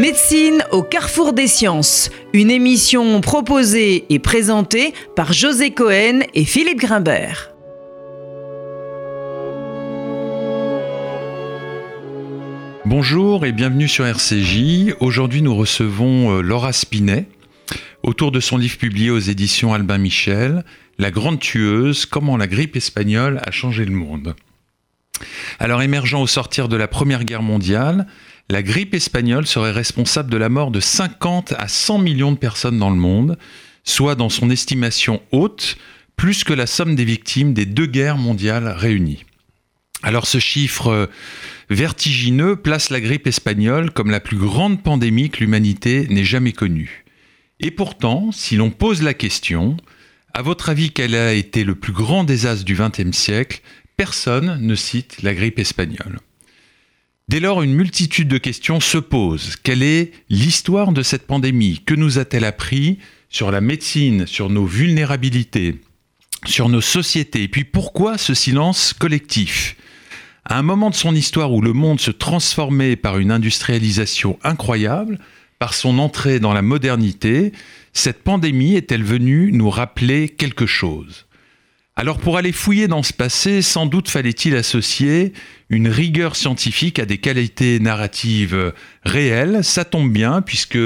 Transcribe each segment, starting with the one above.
Médecine au carrefour des sciences, une émission proposée et présentée par José Cohen et Philippe Grimbert. Bonjour et bienvenue sur RCJ. Aujourd'hui nous recevons euh, Laura Spinet autour de son livre publié aux éditions Albin Michel, La grande tueuse, comment la grippe espagnole a changé le monde. Alors émergeant au sortir de la Première Guerre mondiale, la grippe espagnole serait responsable de la mort de 50 à 100 millions de personnes dans le monde, soit dans son estimation haute, plus que la somme des victimes des deux guerres mondiales réunies. Alors ce chiffre vertigineux place la grippe espagnole comme la plus grande pandémie que l'humanité n'ait jamais connue. Et pourtant, si l'on pose la question, à votre avis quel a été le plus grand désastre du XXe siècle? Personne ne cite la grippe espagnole. Dès lors, une multitude de questions se posent. Quelle est l'histoire de cette pandémie? Que nous a-t-elle appris sur la médecine, sur nos vulnérabilités, sur nos sociétés? Et puis pourquoi ce silence collectif? À un moment de son histoire où le monde se transformait par une industrialisation incroyable, par son entrée dans la modernité, cette pandémie est-elle venue nous rappeler quelque chose? Alors pour aller fouiller dans ce passé, sans doute fallait-il associer une rigueur scientifique à des qualités narratives réelles. Ça tombe bien puisque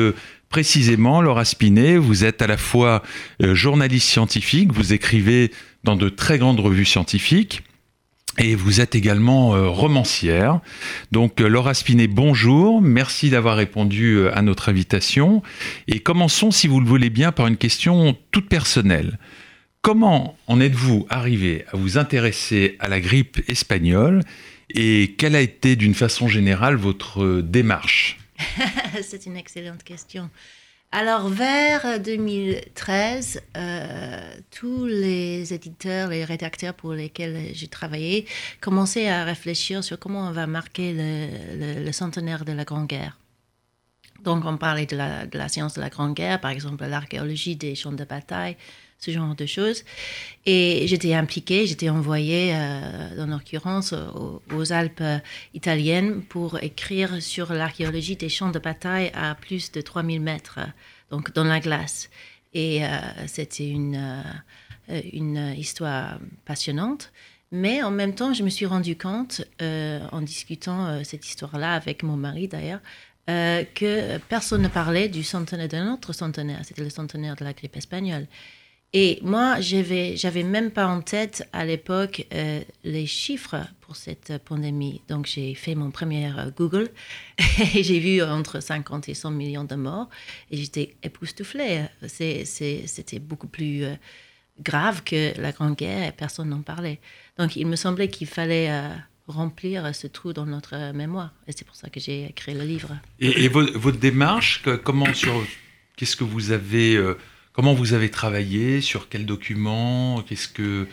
précisément, Laura Spinet, vous êtes à la fois euh, journaliste scientifique, vous écrivez dans de très grandes revues scientifiques. Et vous êtes également euh, romancière. Donc euh, Laura Spinet, bonjour. Merci d'avoir répondu à notre invitation. Et commençons, si vous le voulez bien, par une question toute personnelle. Comment en êtes-vous arrivé à vous intéresser à la grippe espagnole et quelle a été d'une façon générale votre démarche C'est une excellente question. Alors, vers 2013, euh, tous les éditeurs, les rédacteurs pour lesquels j'ai travaillé commençaient à réfléchir sur comment on va marquer le, centenaire de la Grande Guerre. Donc, on parlait de la, de la science de la Grande Guerre, par exemple l'archéologie des champs de bataille, ce genre de choses. Et j'étais impliquée, j'étais envoyée, euh, dans l'occurrence, aux, Alpes italiennes pour écrire sur l'archéologie des champs de bataille à plus de 3000 mètres, donc dans la glace. Et euh, c'était une, euh, une histoire passionnante. Mais en même temps, je me suis rendu compte, en discutant cette histoire-là avec mon mari d'ailleurs, que personne ne parlait du centenaire d'un autre centenaire. C'était le centenaire de la grippe espagnole. Et moi, j'avais, j'avais même pas en tête à l'époque euh, les chiffres pour cette pandémie. Donc, j'ai fait mon premier euh, Google et j'ai vu entre 50 et 100 millions de morts et j'étais époustouflée. C'était beaucoup plus euh, grave que la Grande Guerre et personne n'en parlait. Donc, il me semblait qu'il fallait remplir ce trou dans notre mémoire. Et c'est pour ça que j'ai écrit le livre. Et, votre, démarche, comment sur, qu'est-ce que vous avez Comment vous avez travaillé Sur quels documents Qu'est-ce que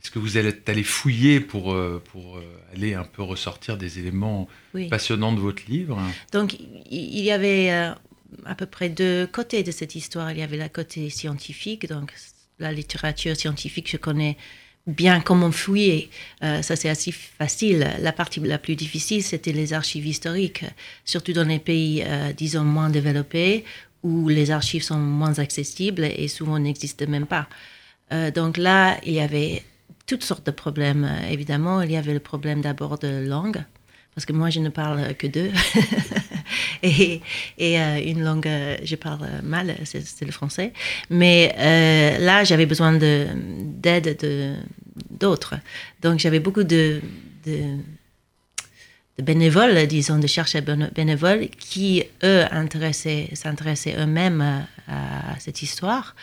ce que vous êtes allé fouiller pour, euh, pour euh, aller un peu ressortir des éléments passionnants de votre livre? Donc, il y avait euh, à peu près deux côtés de cette histoire. Il y avait la côté scientifique, donc la littérature scientifique, je connais bien comment fouiller. ça, c'est assez facile. La partie la plus difficile, c'était les archives historiques, surtout dans les pays, disons, moins développés, où les archives sont moins accessibles et souvent n'existent même pas. Euh, donc là, il y avait toutes sortes de problèmes. Euh, évidemment, il y avait le problème d'abord de langue, parce que moi, je ne parle que deux. et, et euh, une langue, je parle mal, c'est le français. Mais là, j'avais besoin d'aide de, d'autres. Donc, j'avais beaucoup de, de bénévoles, disons, de chercheurs bénévoles qui, eux, s'intéressaient eux-mêmes à, cette histoire.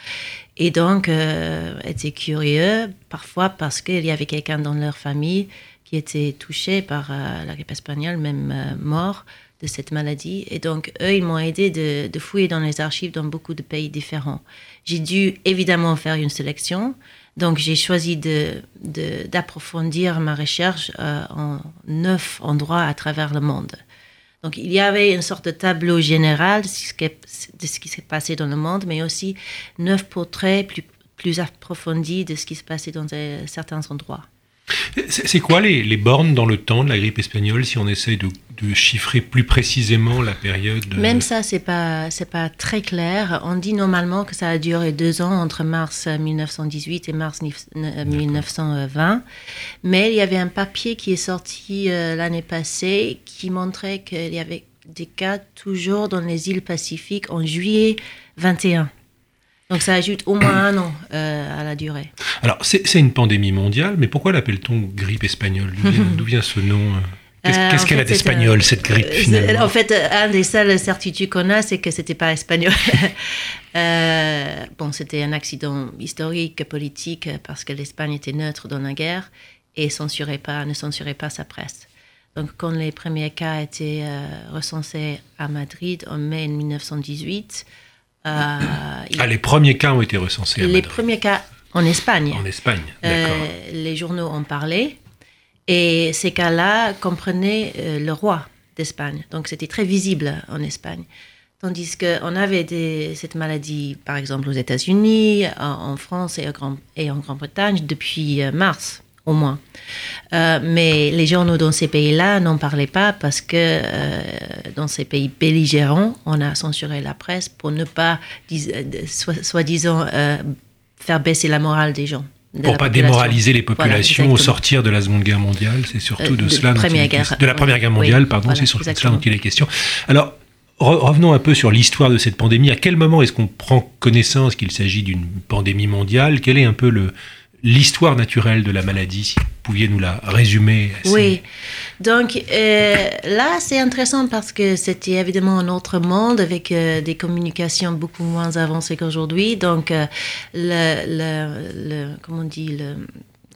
Et donc, euh, étaient curieux, parfois parce qu'il y avait quelqu'un dans leur famille qui était touché par euh, la grippe espagnole, même euh, mort de cette maladie. Et donc, eux, ils m'ont aidé de, fouiller dans les archives dans beaucoup de pays différents. J'ai dû évidemment faire une sélection. Donc j'ai choisi d'approfondir de, ma recherche euh, en neuf endroits à travers le monde. Donc il y avait une sorte de tableau général de ce qui s'est passé dans le monde, mais aussi neuf portraits plus, plus approfondis de ce qui se passait dans certains endroits. C'est quoi les, les, bornes dans le temps de la grippe espagnole si on essaye de, de chiffrer plus précisément la période Même ça, c'est pas c'est pas très clair. On dit normalement que ça a duré deux ans entre mars 1918 et mars 1920, mais il y avait un papier qui est sorti euh, l'année passée qui montrait qu'il y avait des cas toujours dans les îles Pacifiques en juillet 21. Donc ça ajoute au moins un an euh, à la durée. Alors c'est une pandémie mondiale, mais pourquoi l'appelle-t-on grippe espagnole D'où vient, ce nom euh? Qu'est-ce euh, qu'elle a d'espagnol, cette grippe finalement En fait, un des seules certitudes qu'on a, c'est que c'était pas espagnol. bon, c'était un accident historique, politique, parce que l'Espagne était neutre dans la guerre et censurait pas, ne censurait pas sa presse. Donc, quand les premiers cas étaient recensés à Madrid en mai 1918, euh, ah, les premiers cas ont été recensés. les premiers cas en Espagne. En Espagne, euh, les journaux en parlaient. Et ces cas-là comprenaient euh, le roi d'Espagne. Donc c'était très visible en Espagne. Tandis qu'on avait des, cette maladie, par exemple, aux États-Unis, en, France et, et en Grande-Bretagne depuis mars au moins. Euh, mais les journaux dans ces pays-là n'en parlaient pas parce que euh, dans ces pays belligérants, on a censuré la presse pour ne pas, euh, soi-disant, faire baisser la morale des gens. pour ne pas démoraliser les populations au sortir de la Seconde Guerre mondiale, c'est surtout de, cela de la Première Guerre mondiale, pardon, c'est surtout de cela dont il est question. Alors, revenons un peu sur l'histoire de cette pandémie. À quel moment est-ce qu'on prend connaissance qu'il s'agit d'une pandémie mondiale? Quel est un peu le, l'histoire naturelle de la maladie, si vous pouviez nous la résumer. Oui, donc euh, là c'est intéressant parce que c'était évidemment un autre monde avec euh, des communications beaucoup moins avancées qu'aujourd'hui. Donc euh, comment on dit,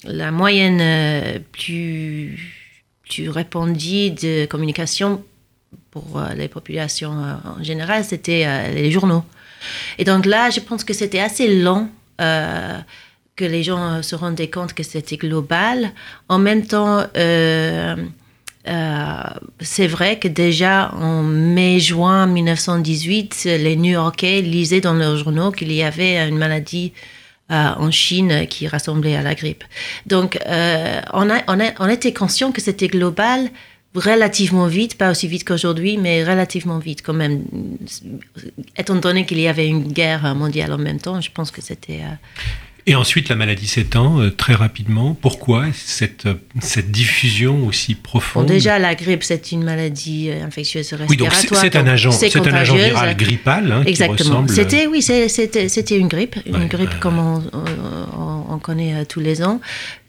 la moyenne plus, plus répandue de communication pour les populations en général, c'était les journaux. Et donc là, je pense que c'était assez long que les gens euh, se rendaient compte que c'était global. En même temps, euh, euh, c'est vrai que déjà en mai-juin 1918, les New-Yorkais lisaient dans leurs journaux qu'il y avait une maladie en Chine qui rassemblait à la grippe. Donc, on, on était conscient que c'était global relativement vite, pas aussi vite qu'aujourd'hui, mais relativement vite quand même. Étant donné qu'il y avait une guerre mondiale en même temps, je pense que c'était... Et ensuite, la maladie s'étend euh, très rapidement. Pourquoi cette, euh, cette diffusion aussi profonde Déjà, la grippe, c'est une maladie euh, infectieuse respiratoire. Oui, donc c'est un agent, c'est un agent viral grippal hein, Exactement. C'était, oui, c'était une grippe, une grippe comme on, on, connaît tous les ans.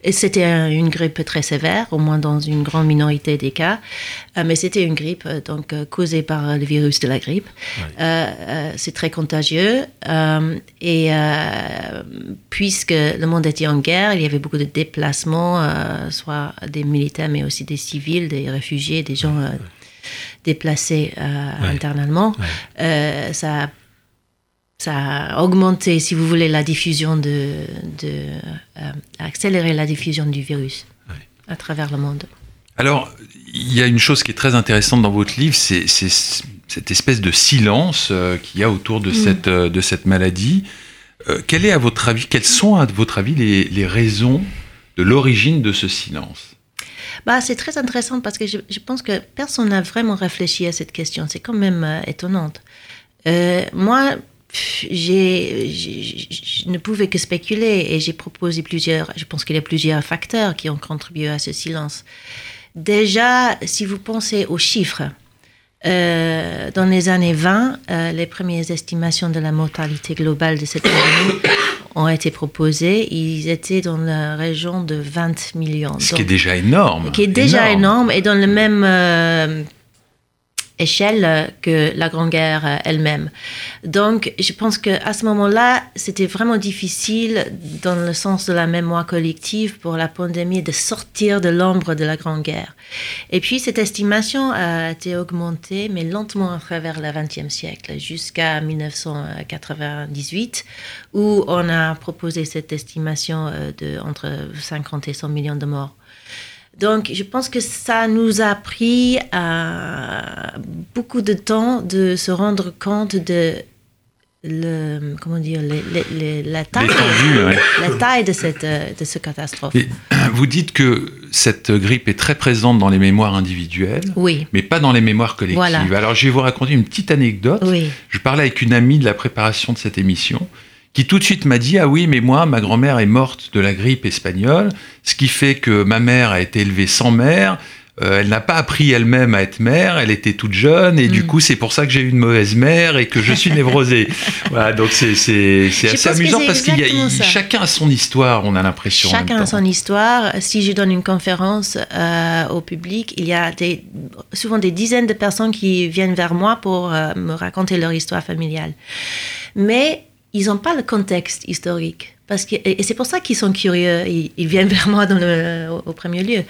Et c'était une grippe très sévère, au moins dans une grande minorité des cas. Euh, mais c'était une grippe euh, donc euh, causée par le virus de la grippe. c'est très contagieux. et puisque le monde était en guerre, il y avait beaucoup de déplacements, soit des militaires, mais aussi des civils, des réfugiés, des gens déplacés internalement. ça a ça a augmenté, si vous voulez, la diffusion de, de euh, accélérer la diffusion du virus à travers le monde. Alors, il y a une chose qui est très intéressante dans votre livre, c'est cette espèce de silence euh, qu'il y a autour de, mm. cette, euh, de cette maladie. quel est à votre avis, quelles sont à votre avis les, les raisons de l'origine de ce silence? Bah, c'est très intéressant parce que je, je pense que personne n'a vraiment réfléchi à cette question. C'est quand même étonnante. moi, je ne pouvais que spéculer et j'ai proposé plusieurs, je pense qu'il y a plusieurs facteurs qui ont contribué à ce silence. Déjà, si vous pensez aux chiffres, euh, dans les années 20, euh, les premières estimations de la mortalité globale de cette pandémie ont été proposées. Ils étaient dans la région de 20 millions. Ce qui est déjà énorme. Qui est déjà énorme, et dans le même euh, échelle que la Grande Guerre elle-même. Donc, je pense qu'à ce moment-là, c'était vraiment difficile, dans le sens de la mémoire collective, pour la pandémie de sortir de l'ombre de la Grande Guerre. Et puis, cette estimation a été augmentée, mais lentement à travers le XXe siècle, jusqu'à 1998, où on a proposé cette estimation euh, de entre 50 et 100 millions de morts. Donc, je pense que ça nous a pris euh, beaucoup de temps de se rendre compte de le, comment dire, la, taille, la taille de, cette, de cette catastrophe. vous dites que cette grippe est très présente dans les mémoires individuelles, oui. mais pas dans les mémoires collectives. Alors je vais vous raconter une petite anecdote. Je parlais avec une amie de la préparation de cette émission qui tout de suite m'a dit Ah oui, mais moi, ma grand-mère est morte de la grippe espagnole, ce qui fait que ma mère a été élevée sans mère, euh, elle n'a pas appris elle-même à être mère, elle était toute jeune, et du mm. coup, c'est pour ça que j'ai eu une mauvaise mère et que je suis névrosée. voilà, donc c'est assez amusant parce qu'il y a chacun a son histoire, on a l'impression. Chacun a son histoire. Si je donne une conférence euh, au public, il y a des, souvent des dizaines de personnes qui viennent vers moi pour euh, me raconter leur histoire familiale. Mais ils n'ont pas le contexte historique. Parce que, et c'est pour ça qu'ils sont curieux, ils, viennent vers moi dans le, au, premier lieu.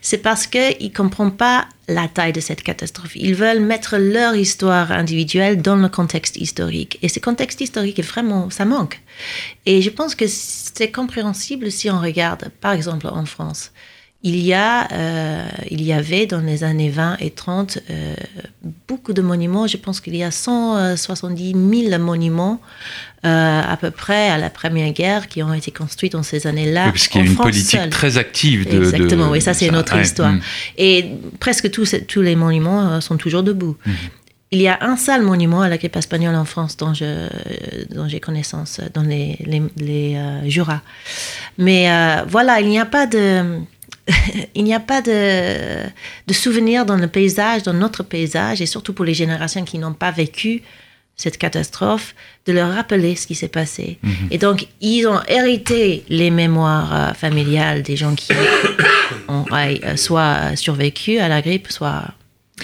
C'est parce qu'ils ne comprennent pas la taille de cette catastrophe. Ils veulent mettre leur histoire individuelle dans le contexte historique. Et ce contexte historique, vraiment, ça manque. Et je pense que c'est compréhensible si on regarde, par exemple, en France. Il y, a, euh, il y avait dans les années 20 et 30 euh, beaucoup de monuments. Je pense qu'il y a 170 000 monuments euh, à peu près à la Première Guerre qui ont été construits dans ces années-là. Oui, parce qu'il y a une politique très active de. Exactement, oui, ça c'est notre histoire. Mm. Et presque tous, tous les monuments sont toujours debout. Mm. Il y a un seul monument à la grippe espagnole en France dont, je, dont j'ai connaissance, dans les, les, les Jura. Mais voilà, il n'y a pas de il n'y a pas de, de souvenir dans le paysage, dans notre paysage, et surtout pour les générations qui n'ont pas vécu cette catastrophe, de leur rappeler ce qui s'est passé. Mhm. Et donc, ils ont hérité les mémoires euh, familiales des gens qui ont euh, soit survécu à la grippe, soit,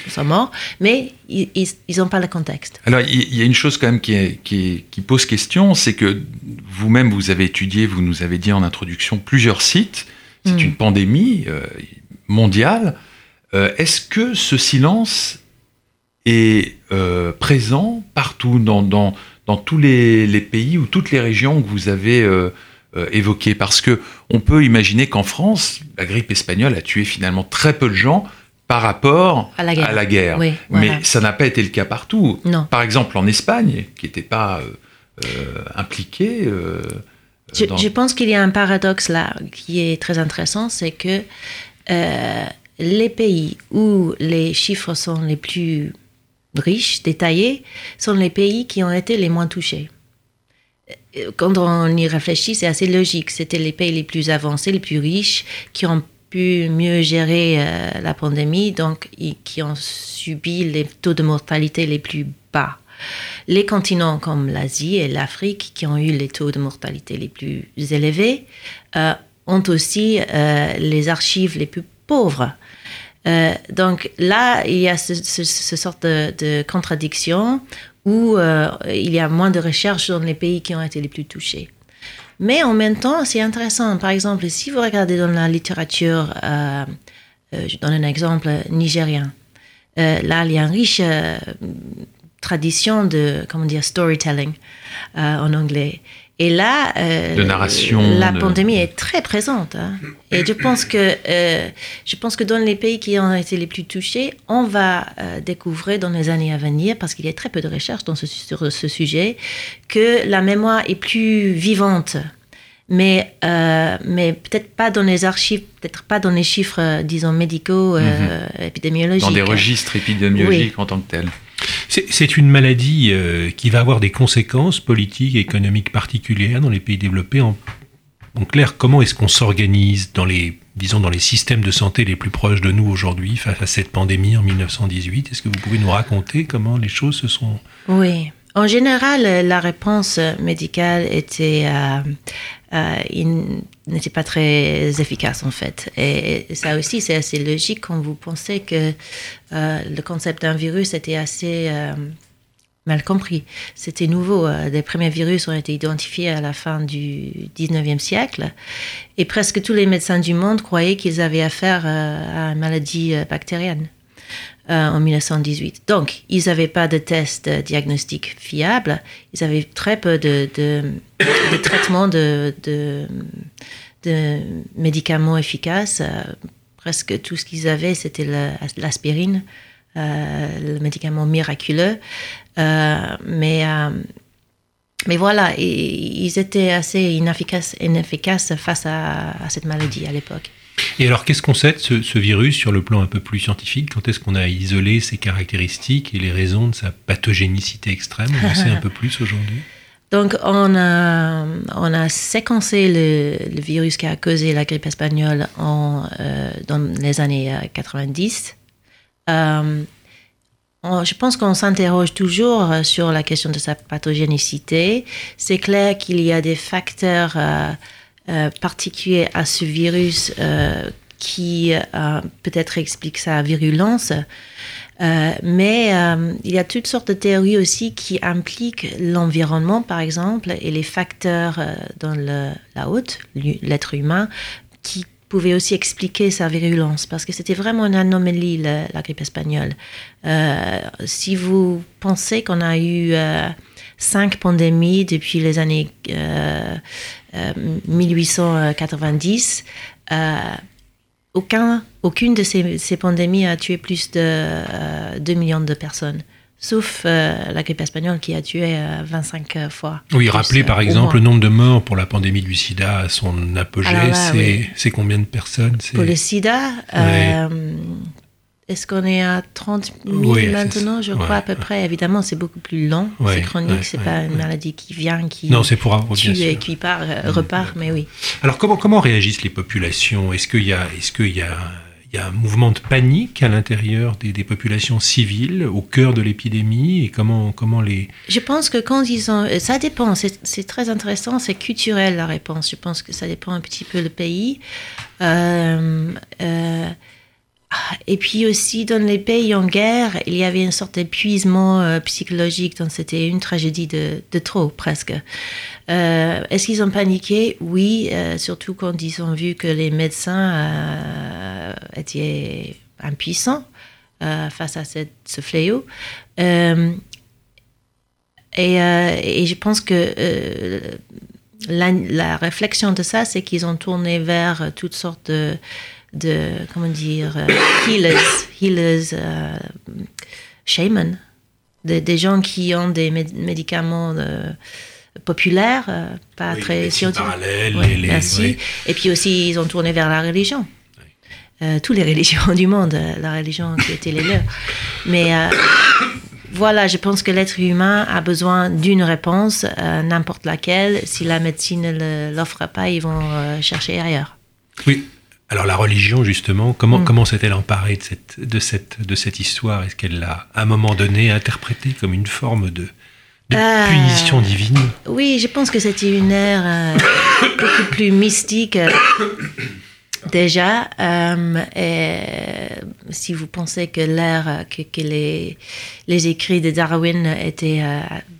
soit morts, mais ils n'ont pas le contexte. Alors, il y a une chose quand même qui, qui, qui pose question, c'est que vous-même, vous avez étudié, vous nous avez dit en introduction, plusieurs sites c'est hmm. une pandémie euh, mondiale. Euh, est-ce que ce silence est euh, présent partout dans, dans, dans tous les, les, pays ou toutes les régions que vous avez évoquées Parce que on peut imaginer qu'en France, la grippe espagnole a tué finalement très peu de gens par rapport à la guerre. Mais ça n'a pas été le cas partout. Non. Par exemple, en Espagne, qui n'était pas impliquée, je, pense qu'il y a un paradoxe là qui est très intéressant, c'est que euh, les pays où les chiffres sont les plus riches, détaillés, sont les pays qui ont été les moins touchés. Quand on y réfléchit, c'est assez logique. C'était les pays les plus avancés, les plus riches, qui ont pu mieux gérer euh, la pandémie, donc qui ont subi les taux de mortalité les plus bas. Les continents comme l'Asie et l'Afrique, qui ont eu les taux de mortalité les plus élevés, euh, ont aussi euh, les archives les plus pauvres. Euh, donc là, il y a ce, sorte de, contradiction où il y a moins de recherches dans les pays qui ont été les plus touchés. Mais en même temps, c'est intéressant. Par exemple, si vous regardez dans la littérature, je donne un exemple nigérien. là, il y a un riche tradition de, comment dire, storytelling euh, en anglais. Et là, euh, narration, la pandémie est très présente. Hein. Et je pense que euh, je pense que dans les pays qui ont été les plus touchés, on va découvrir dans les années à venir, parce qu'il y a très peu de recherches dans ce, sur ce sujet, que la mémoire est plus vivante. Mais, mais peut-être pas dans les archives, peut-être pas dans les chiffres, disons, médicaux, mhm. épidémiologiques. Dans des registres épidémiologiques en tant que tels. C'est une maladie euh, qui va avoir des conséquences politiques et économiques particulières dans les pays développés. En, clair, comment est-ce qu'on s'organise dans les, disons, dans les systèmes de santé les plus proches de nous aujourd'hui face à cette pandémie en 1918 Est-ce que vous pouvez nous raconter comment les choses se sont... Oui. En général, la réponse médicale était euh, euh, n'était pas très efficace en fait. Et, ça aussi, c'est assez logique quand vous pensez que euh, le concept d'un virus était assez euh, mal compris. C'était nouveau. Les premiers virus ont été identifiés à la fin du 19e siècle et presque tous les médecins du monde croyaient qu'ils avaient affaire à une maladie bactérienne. Euh, en 1918. Donc, ils n'avaient pas de tests diagnostiques fiables, ils avaient très peu de, de, traitements de, médicaments efficaces. Euh, presque tout ce qu'ils avaient, c'était l'aspirine, euh, le médicament miraculeux. mais voilà, ils étaient assez inefficaces face à, cette maladie à l'époque. Et alors, qu'est-ce qu'on sait de ce, virus sur le plan un peu plus scientifique? Quand est-ce qu'on a isolé ses caractéristiques et les raisons de sa pathogénicité extrême? On en sait un peu plus aujourd'hui donc, on a, on a séquencé le, virus qui a causé la grippe espagnole euh, dans les années 90. Euh, je pense qu'on s'interroge toujours euh, sur la question de sa pathogénicité. C'est clair qu'il y a des facteurs euh, euh, particuliers à ce virus qui peut-être expliquent sa virulence. mais il y a toutes sortes de théories aussi qui impliquent l'environnement, par exemple, et les facteurs dans la haute, l'être humain, qui pouvait aussi expliquer sa virulence, parce que c'était vraiment une anomalie, la, grippe espagnole. Euh, si vous pensez qu'on a eu euh, cinq pandémies depuis les années 1890, euh, aucun, aucune de ces, ces, pandémies a tué plus de 2 millions de personnes sauf euh, la grippe espagnole qui a tué 25 euh, fois. Oui, rappelez par euh, exemple le nombre de morts pour la pandémie du sida à son apogée, c'est combien de personnes Pour le sida, est-ce qu'on est à 30 000 maintenant, je crois, à peu près? Évidemment, c'est beaucoup plus lent, c'est chronique, c'est pas une maladie qui vient, qui non, c'est pour tue et qui part, repart, mais oui. Alors, comment, comment réagissent les populations? Est-ce qu'il y a... Est-ce qu'il y a il y a un mouvement de panique à l'intérieur des, populations civiles au cœur de l'épidémie? Et comment, comment les... Je pense que quand ils ont... Ça dépend, c'est très intéressant, c'est culturel la réponse. Je pense que ça dépend un petit peu du pays. Euh, euh, et puis aussi, dans les pays en guerre, il y avait une sorte d'épuisement euh, psychologique, donc c'était une tragédie de, de trop, presque. Euh, Est-ce qu'ils ont paniqué? Oui, euh, surtout quand ils ont vu que les médecins étaient impuissants face à ce fléau. Et, je pense que la, réflexion de ça, c'est qu'ils ont tourné vers toutes sortes de de, comment dire, euh, healers, healers euh, shaman, des gens qui ont des médicaments euh, populaires, pas très scientifiques. merci. Et puis aussi, ils ont tourné vers la religion. toutes les religions du monde, la religion qui était les leurs. Mais voilà, je pense que l'être humain a besoin d'une réponse, n'importe laquelle. Si la médecine ne l'offre pas, ils vont chercher ailleurs. Oui, alors la religion, justement, comment, mm. comment s'est-elle emparée de cette, de cette, de cette histoire? Est-ce qu'elle l'a, à un moment donné, interprétée comme une forme de, euh, punition divine? Oui, je pense que c'était une ère euh, beaucoup plus mystique. Euh, déjà, et si vous pensez que l'ère, que, que, les, les écrits de Darwin étaient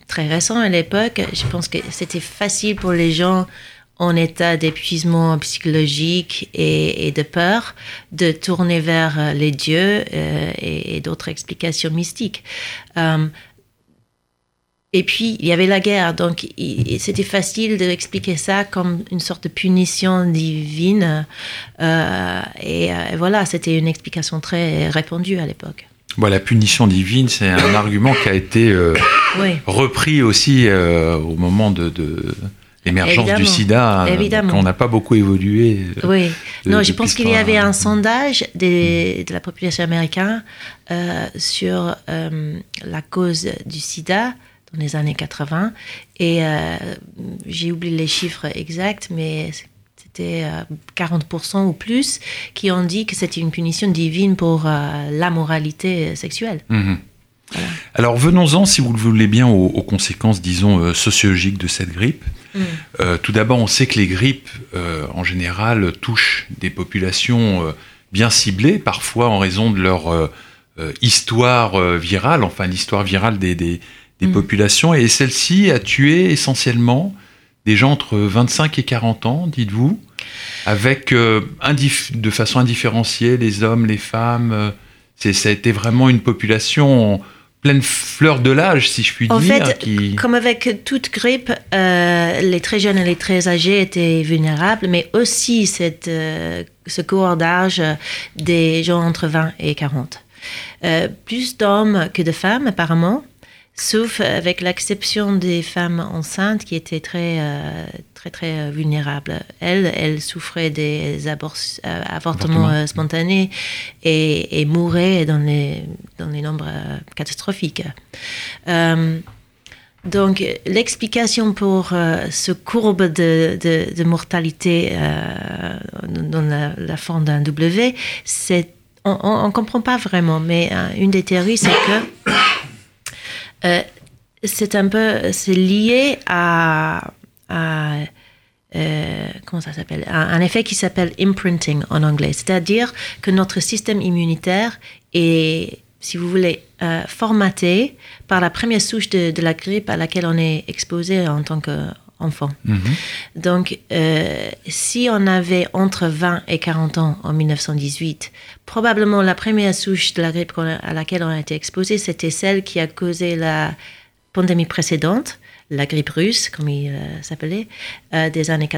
très récents à l'époque, je pense que c'était facile pour les gens en état d'épuisement psychologique et, de peur, de tourner vers euh, les dieux euh, et, d'autres explications mystiques. Euh, et puis, il y avait la guerre, donc c'était facile d'expliquer ça comme une sorte de punition divine. et, voilà, c'était une explication très répandue à l'époque. Bon, la punition divine, c'est un argument qui a été repris aussi au moment de, l'émergence du sida, on n'a pas beaucoup évolué. Euh, oui, non, je pense qu'il y avait un sondage de la population américaine euh, sur euh, la cause du sida dans les années 80. Et j'ai oublié les chiffres exacts, mais c'était 40% ou plus qui ont dit que c'était une punition divine pour la moralité sexuelle. Alors venons-en, si vous le voulez bien, aux, conséquences, disons, euh, sociologiques de cette grippe. Mm. Euh, tout d'abord, on sait que les grippes, euh, en général, touchent des populations bien ciblées, parfois en raison de leur histoire virale, enfin l'histoire virale des, mm. populations. Et celle-ci a tué essentiellement des gens entre 25 et 40 ans, dites-vous, avec de façon indifférenciée les hommes, les femmes. ça a été vraiment une population pleine fleur de l'âge, si je puis dire. En fait, comme avec toute grippe, euh, les très jeunes et les très âgés étaient vulnérables, mais aussi cette, euh, ce cours d'âge des gens entre 20 et 40. Euh, plus d'hommes que de femmes, apparemment. Sauf avec l'exception des femmes enceintes qui étaient très, euh, très, très vulnérables. Elles, elles souffraient des avortements spontanés et, et, mouraient dans les, dans les nombres catastrophiques. Donc, l'explication pour ce courbe de, de, mortalité dans la, la forme d'un W, c'est on ne comprend pas vraiment, mais euh, une des théories, c'est que euh, c'est un peu, c'est lié à, euh, comment ça s'appelle, un, effet qui s'appelle imprinting en anglais, c'est-à-dire que notre système immunitaire est, si vous voulez, formaté par la première souche de, la grippe à laquelle on est exposé en tant que enfants. Mhm. Donc, euh, si on avait entre 20 et 40 ans en 1918, probablement la première souche de la grippe à laquelle on a été exposé, c'était celle qui a causé la pandémie précédente, la grippe russe, comme il euh, s'appelait, euh, des années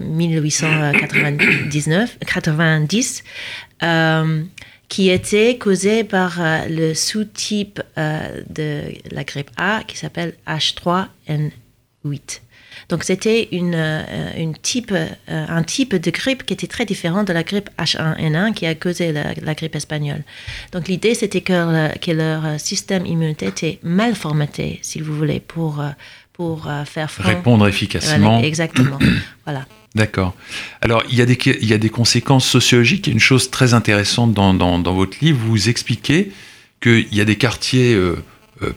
1899, 90, qui était causée par le sous-type de la grippe A qui s'appelle H3N8. Donc c'était une, euh, une type, euh, un type de grippe qui était très différent de la grippe H1N1 qui a causé la, grippe espagnole. Donc l'idée c'était que, que, leur système immunitaire était mal formaté, si vous voulez, pour, pour faire front. Répondre efficacement. exactement. voilà. D'accord. Alors, il y, a des, il y a des conséquences sociologiques. Il y a une chose très intéressante dans, dans, dans votre livre. Vous expliquez qu'il y a des quartiers euh,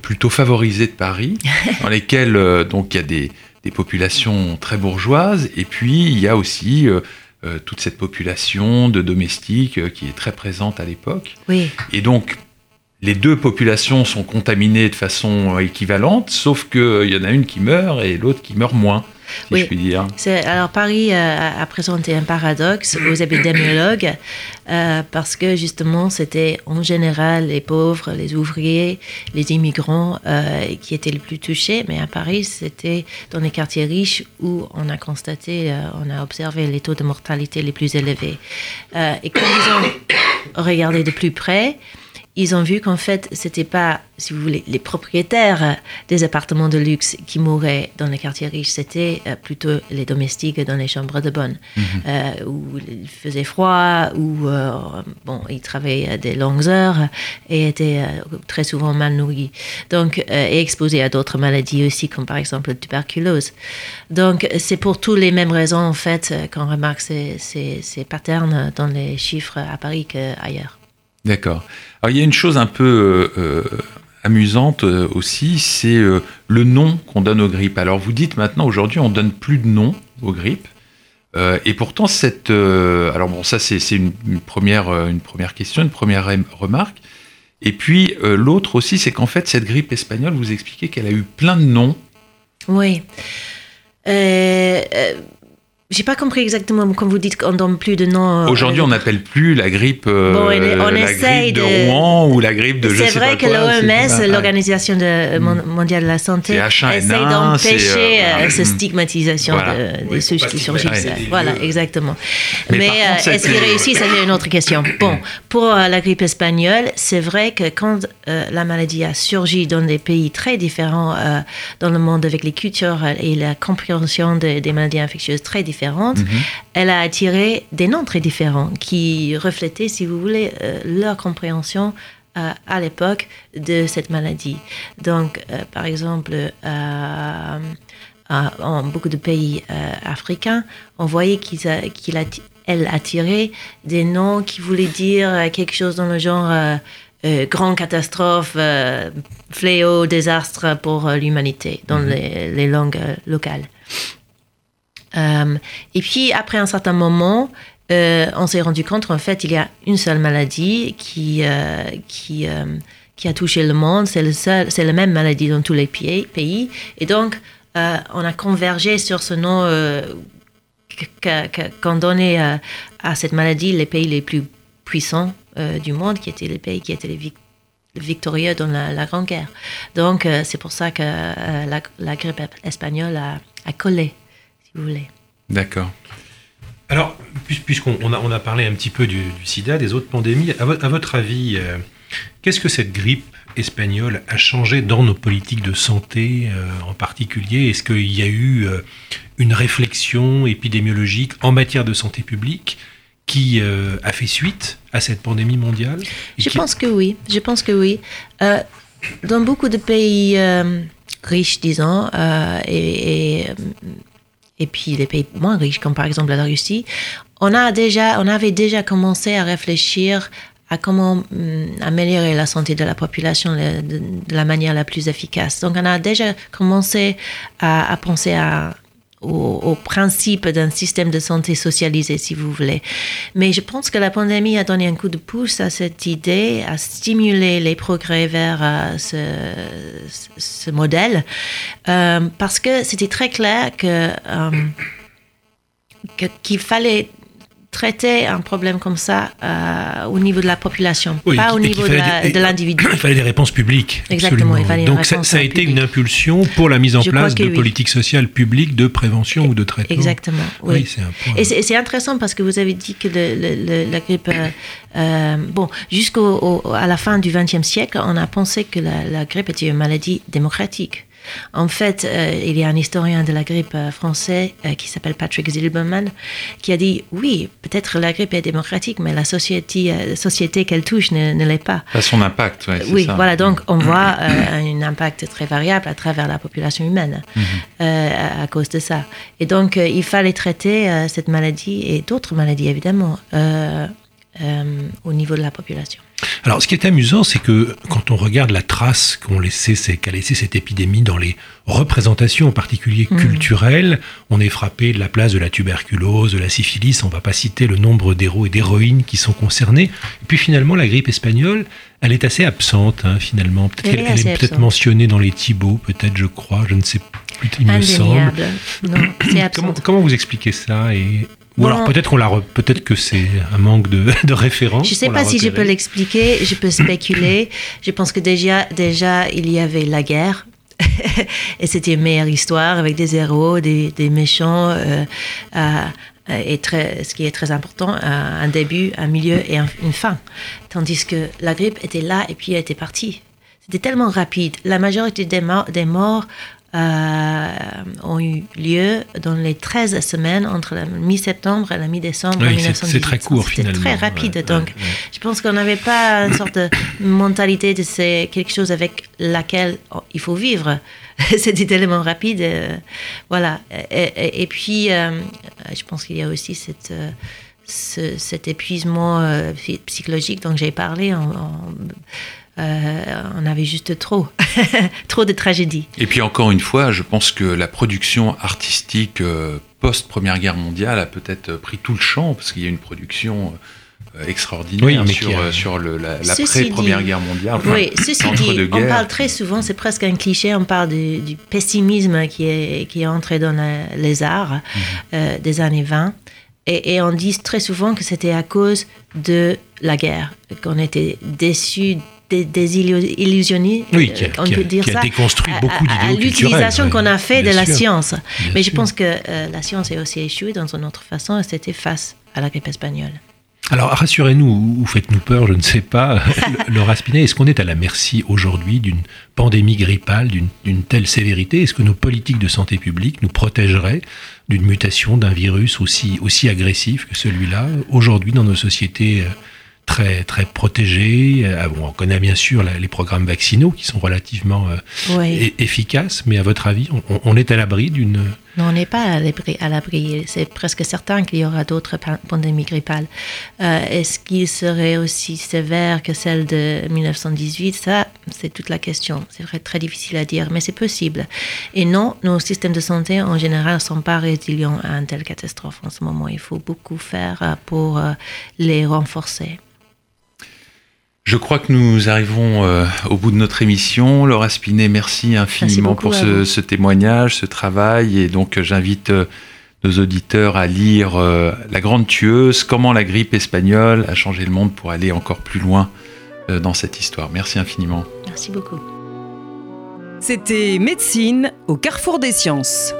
plutôt favorisés de Paris, dans lesquels donc, il y a des, des populations très bourgeoises, et puis il y a aussi euh, euh, toute cette population de domestiques euh, qui est très présente à l'époque. Oui. Et donc, les deux populations sont contaminées de façon équivalente, sauf qu'il y en a une qui meurt et l'autre qui meurt moins oui. Alors Paris a, présenté un paradoxe aux épidémiologues euh, parce que justement c'était en général les pauvres, les ouvriers, les immigrants euh, qui étaient les plus touchés, mais à Paris c'était dans les quartiers riches où on a constaté, euh, on a observé les taux de mortalité les plus élevés. et quand ils ont regardé de plus près, ils ont vu qu'en fait, c'était pas, si vous voulez, les propriétaires des appartements de luxe qui mouraient dans les quartiers riches, c'était euh, plutôt les domestiques dans les chambres de bonne, mhm. euh, où il faisait froid, où euh, bon, ils travaillaient des longues heures et étaient très souvent mal nourris, donc et exposés à d'autres maladies aussi, comme par exemple la tuberculose. Donc c'est pour toutes les mêmes raisons en fait qu'on remarque ces, ces, ces patterns dans les chiffres à Paris qu'ailleurs. D'accord. Alors il y a une chose un peu euh, euh, amusante euh, aussi, c'est le nom qu'on donne aux grippes. Alors vous dites maintenant, aujourd'hui, on donne plus de nom aux grippes. et pourtant, cette. alors bon, ça, c'est une, première, une première question, une première remarque. Et puis, l'autre aussi, c'est qu'en fait, cette grippe espagnole, vous expliquez qu'elle a eu plein de noms. Oui. J'ai pas compris exactement quand vous dites qu'on donne plus de noms. Euh, Aujourd'hui, on n'appelle plus la grippe, euh, on la grippe de, Rouen ou la grippe de je sais pas quoi. C'est vrai que l'OMS, l'Organisation mm. mondiale de la santé, essaie d'empêcher euh, cette stigmatisation des souches qui surgissent. Voilà, exactement. Mais, est-ce qu'il réussit Ça, c'est une autre question. Bon, pour la grippe espagnole, c'est vrai que quand la maladie a surgi dans des pays très différents dans le monde avec les cultures et la compréhension des maladies infectieuses très différentes, Mhm. elle a attiré des noms très différents qui reflétaient, si vous voulez, euh, leur compréhension euh, à l'époque de cette maladie. Donc, euh, par exemple, en beaucoup de pays africains, on voyait qu'il elle attirait des noms qui voulaient dire quelque chose dans le genre grande catastrophe, fléau, désastre pour l'humanité dans mhm. les, langues locales. Euh, et puis, après un certain moment, euh, on s'est rendu compte qu'en fait, il y a une seule maladie qui, euh, qui, qui a touché le monde. C'est, le seul, c'est la même maladie dans tous les pays. Et donc, on a convergé sur ce nom qu'on donnait à cette maladie les pays les plus puissants du monde, qui étaient les pays qui étaient les victorieux dans la, Grande Guerre. Donc, c'est pour ça que la, grippe espagnole a collé vous voulez. D'accord. Alors, puisqu'on a, on a parlé un petit peu du, sida, des autres pandémies, à, votre avis, euh, Qu'est-ce que cette grippe espagnole a changé dans nos politiques de santé en particulier? Est-ce qu'il y a eu une réflexion épidémiologique en matière de santé publique qui a fait suite à cette pandémie mondiale? Je pense que oui. Je pense que oui. dans beaucoup de pays riches, disons, et, et et puis les pays moins riches, comme par exemple la Russie, on, a déjà, on avait déjà commencé à réfléchir à comment hum, améliorer la santé de la population de, la manière la plus efficace. Donc on a déjà commencé à penser à au, principe d'un système de santé socialisé, si vous voulez. Mais je pense que la pandémie a donné un coup de pouce à cette idée, a stimulé les progrès vers euh, ce, modèle, euh, parce que c'était très clair que, euh, qu'il fallait traiter un problème comme ça euh, au niveau de la population, pas au niveau de l'individu. Il fallait des réponses publiques. Exactement. Il fallait Donc ça, a été une impulsion pour la mise en place de politiques sociales publiques de prévention ou de traitement. Exactement. Oui, c'est un point. Et c'est intéressant parce que vous avez dit que la grippe, euh, euh, bon, jusqu'à la fin du XXe siècle, on a pensé que la grippe était une maladie démocratique. En fait, euh, il y a un historien de la grippe euh, français euh, qui s'appelle Patrick Zilberman qui a dit oui, peut-être la grippe est démocratique, mais la société, société qu'elle touche ne, l'est pas. À son impact, ouais, Oui, voilà, donc on voit un impact très variable à travers la population humaine mhm. à, cause de ça. Et donc, il fallait traiter cette maladie et d'autres maladies, évidemment, au niveau de la population. Alors, ce qui est amusant, c'est que quand on regarde la trace qu'a laissé, laissé cette épidémie dans les représentations, en particulier mmh. culturelles, on est frappé de la place de la tuberculose, de la syphilis. On ne va pas citer le nombre d'héros et d'héroïnes qui sont concernés. Et puis finalement, la grippe espagnole, elle est assez absente, hein, finalement. Peut-être qu'elle est, peut-être mentionnée dans les Thibauts, peut-être, je crois, je ne sais plus, il me semble. comment, comment, vous expliquez ça et ou alors peut-être qu'on la peut-être que c'est un manque de, de référence. Je ne sais pas si je peux l'expliquer. Je peux spéculer. je pense que déjà déjà il y avait la guerre. et c'était une meilleure histoire avec des héros, des, des méchants, euh, euh, et très, ce qui est très important, un début, un milieu et une fin. Tandis que la grippe était là et puis elle était partie. C'était tellement rapide. La majorité des morts, des morts euh, ont eu lieu dans les 13 semaines entre la mi-septembre et la mi-décembre oui, C'est très court finalement. C'était très rapide. donc, je pense qu'on n'avait pas une sorte de mentalité de c'est quelque chose avec laquelle oh, il faut vivre. C'était tellement rapide. Euh, voilà. Et, puis, euh, je pense qu'il y a aussi cette. cet épuisement psychologique dont j'ai parlé en, euh, on avait juste trop, trop de tragédies. Et puis encore une fois, je pense que la production artistique euh, post-Première Guerre mondiale a peut-être pris tout le champ, parce qu'il y a une production euh, extraordinaire sur, sur l'après-Première Guerre mondiale. oui, ceci dit, on parle très souvent, c'est presque un cliché, on parle du, pessimisme qui est, qui est entré dans les arts mhm. des années 20. Et, et, on dit très souvent que c'était à cause de la guerre, qu'on était déçus des, des illusionnistes, oui, qui a, on peut dire ça, déconstruit beaucoup à, l'utilisation qu'on a fait de la science. Mais je pense que euh, la science a aussi échoué dans une autre façon, c'était face à la grippe espagnole. Alors rassurez-nous ou faites-nous peur, je ne sais pas, Laura Spinet, est-ce qu'on est à la merci aujourd'hui d'une pandémie grippale d'une telle sévérité? Est-ce que nos politiques de santé publique nous protégeraient d'une mutation d'un virus aussi, aussi agressif que celui-là aujourd'hui dans nos sociétés euh, très, très protégés. Euh, on connaît bien sûr les programmes vaccinaux qui sont relativement euh, efficaces, mais à votre avis, on, est à l'abri d'une... Non, on n'est pas à l'abri. C'est presque certain qu'il y aura d'autres pandémies grippales. Euh, est-ce qu'il serait aussi sévère que celle de 1918 Ça, c'est toute la question. C'est très difficile à dire, mais c'est possible. Et non, nos systèmes de santé en général ne sont pas résilients à une telle catastrophe en ce moment. Il faut beaucoup faire pour les renforcer. Je crois que nous arrivons euh, au bout de notre émission. Laura Spinet, merci infiniment pour ce, témoignage, ce travail. Et donc, euh, j'invite euh, nos auditeurs à lire La Grande Tueuse, comment la grippe espagnole a changé le monde pour aller encore plus loin dans cette histoire. Merci infiniment. Merci beaucoup. C'était Médecine au carrefour des sciences.